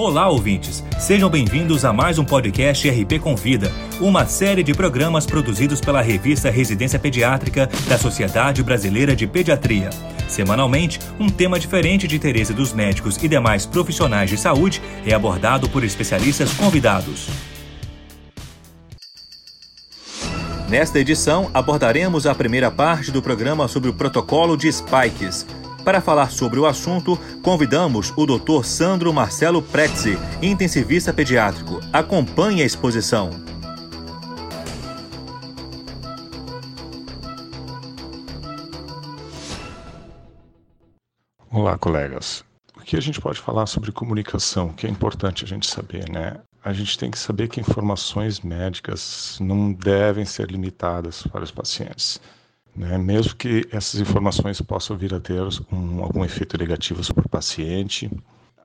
Olá, ouvintes! Sejam bem-vindos a mais um podcast RP Convida, uma série de programas produzidos pela revista Residência Pediátrica da Sociedade Brasileira de Pediatria. Semanalmente, um tema diferente de interesse dos médicos e demais profissionais de saúde é abordado por especialistas convidados. Nesta edição, abordaremos a primeira parte do programa sobre o protocolo de spikes. Para falar sobre o assunto, convidamos o Dr. Sandro Marcelo Prezzi, intensivista pediátrico. Acompanhe a exposição. Olá, colegas. O que a gente pode falar sobre comunicação, que é importante a gente saber, né? A gente tem que saber que informações médicas não devem ser limitadas para os pacientes. Né? Mesmo que essas informações possam vir a ter um, algum efeito negativo sobre o paciente,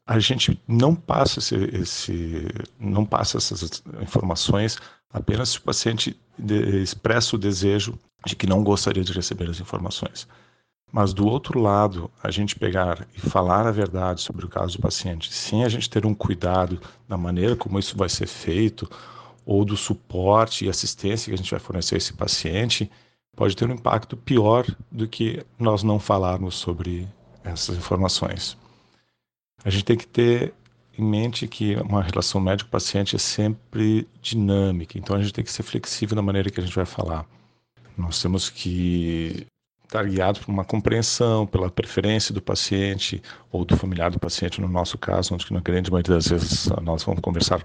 a gente não passa esse, esse, não passa essas informações apenas se o paciente de, expressa o desejo de que não gostaria de receber as informações. Mas do outro lado, a gente pegar e falar a verdade sobre o caso do paciente, sem a gente ter um cuidado da maneira como isso vai ser feito, ou do suporte e assistência que a gente vai fornecer a esse paciente, pode ter um impacto pior do que nós não falarmos sobre essas informações. A gente tem que ter em mente que uma relação médico-paciente é sempre dinâmica, então a gente tem que ser flexível na maneira que a gente vai falar. Nós temos que estar guiados por uma compreensão, pela preferência do paciente ou do familiar do paciente, no nosso caso, onde na grande maioria das vezes nós vamos conversar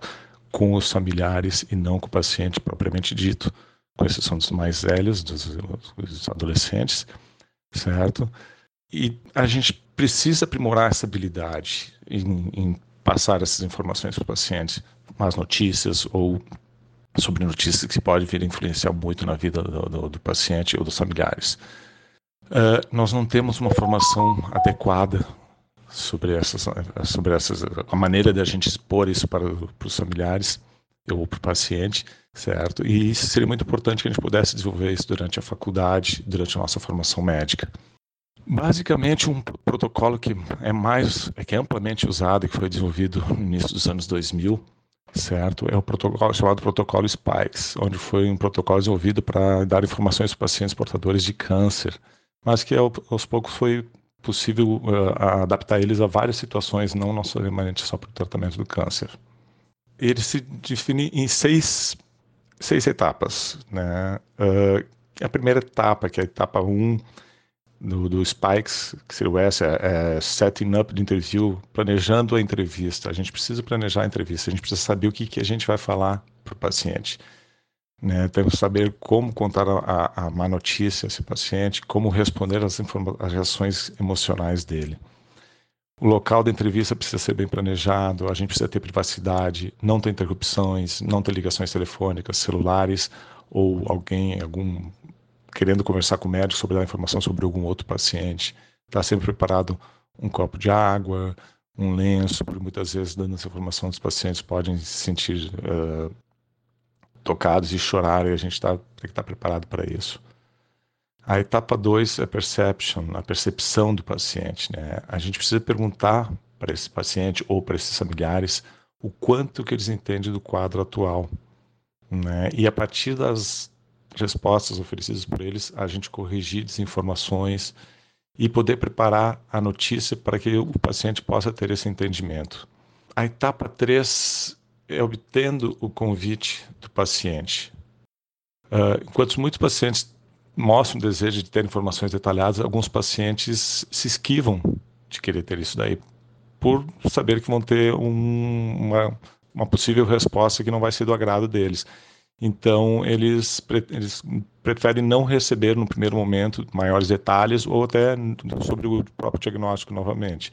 com os familiares e não com o paciente propriamente dito com exceção dos mais velhos, dos, dos adolescentes, certo? E a gente precisa aprimorar essa habilidade em, em passar essas informações para os pacientes, más notícias ou sobre notícias que podem vir a influenciar muito na vida do, do, do paciente ou dos familiares. Uh, nós não temos uma formação adequada sobre essas, sobre essas, a maneira de a gente expor isso para, para os familiares ou para o paciente, certo? E isso seria muito importante que a gente pudesse desenvolver isso durante a faculdade, durante a nossa formação médica. Basicamente, um protocolo que é mais, é que é amplamente usado e que foi desenvolvido no início dos anos 2000, certo? É o protocolo chamado protocolo SPIKES, onde foi um protocolo desenvolvido para dar informações para pacientes portadores de câncer, mas que aos poucos foi possível uh, adaptar eles a várias situações, não necessariamente só para o tratamento do câncer ele se define em seis, seis etapas. Né? Uh, a primeira etapa, que é a etapa 1 um do, do Spikes, que seria o S, é, é setting up the interview, planejando a entrevista. A gente precisa planejar a entrevista, a gente precisa saber o que, que a gente vai falar para o paciente. Né? Temos que saber como contar a, a má notícia a esse paciente, como responder às, às reações emocionais dele. O local da entrevista precisa ser bem planejado, a gente precisa ter privacidade, não ter interrupções, não ter ligações telefônicas, celulares ou alguém, algum querendo conversar com o médico sobre dar informação sobre algum outro paciente. Estar tá sempre preparado um copo de água, um lenço, porque muitas vezes dando essa informação os pacientes podem se sentir uh, tocados e chorar e a gente tá, tem que estar tá preparado para isso. A etapa 2 é perception, a percepção do paciente. Né? A gente precisa perguntar para esse paciente ou para esses familiares o quanto que eles entendem do quadro atual. Né? E a partir das respostas oferecidas por eles, a gente corrigir desinformações e poder preparar a notícia para que o paciente possa ter esse entendimento. A etapa 3 é obtendo o convite do paciente. Uh, enquanto muitos pacientes mostra um desejo de ter informações detalhadas, alguns pacientes se esquivam de querer ter isso daí, por saber que vão ter um, uma, uma possível resposta que não vai ser do agrado deles. Então, eles, eles preferem não receber no primeiro momento maiores detalhes ou até sobre o próprio diagnóstico novamente.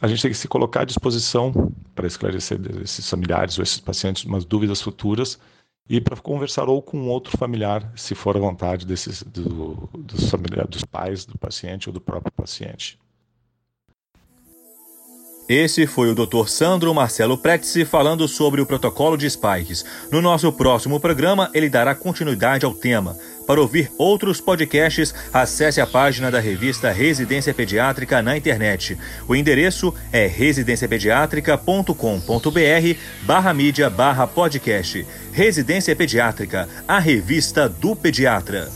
A gente tem que se colocar à disposição para esclarecer esses familiares ou esses pacientes umas dúvidas futuras e para conversar ou com outro familiar, se for a vontade desses, do, dos, familiares, dos pais do paciente ou do próprio paciente. Esse foi o Dr. Sandro Marcelo Pretzi falando sobre o protocolo de spikes. No nosso próximo programa, ele dará continuidade ao tema. Para ouvir outros podcasts, acesse a página da revista Residência Pediátrica na internet. O endereço é residenciapediatrica.com.br barra mídia barra podcast. Residência Pediátrica, a revista do pediatra.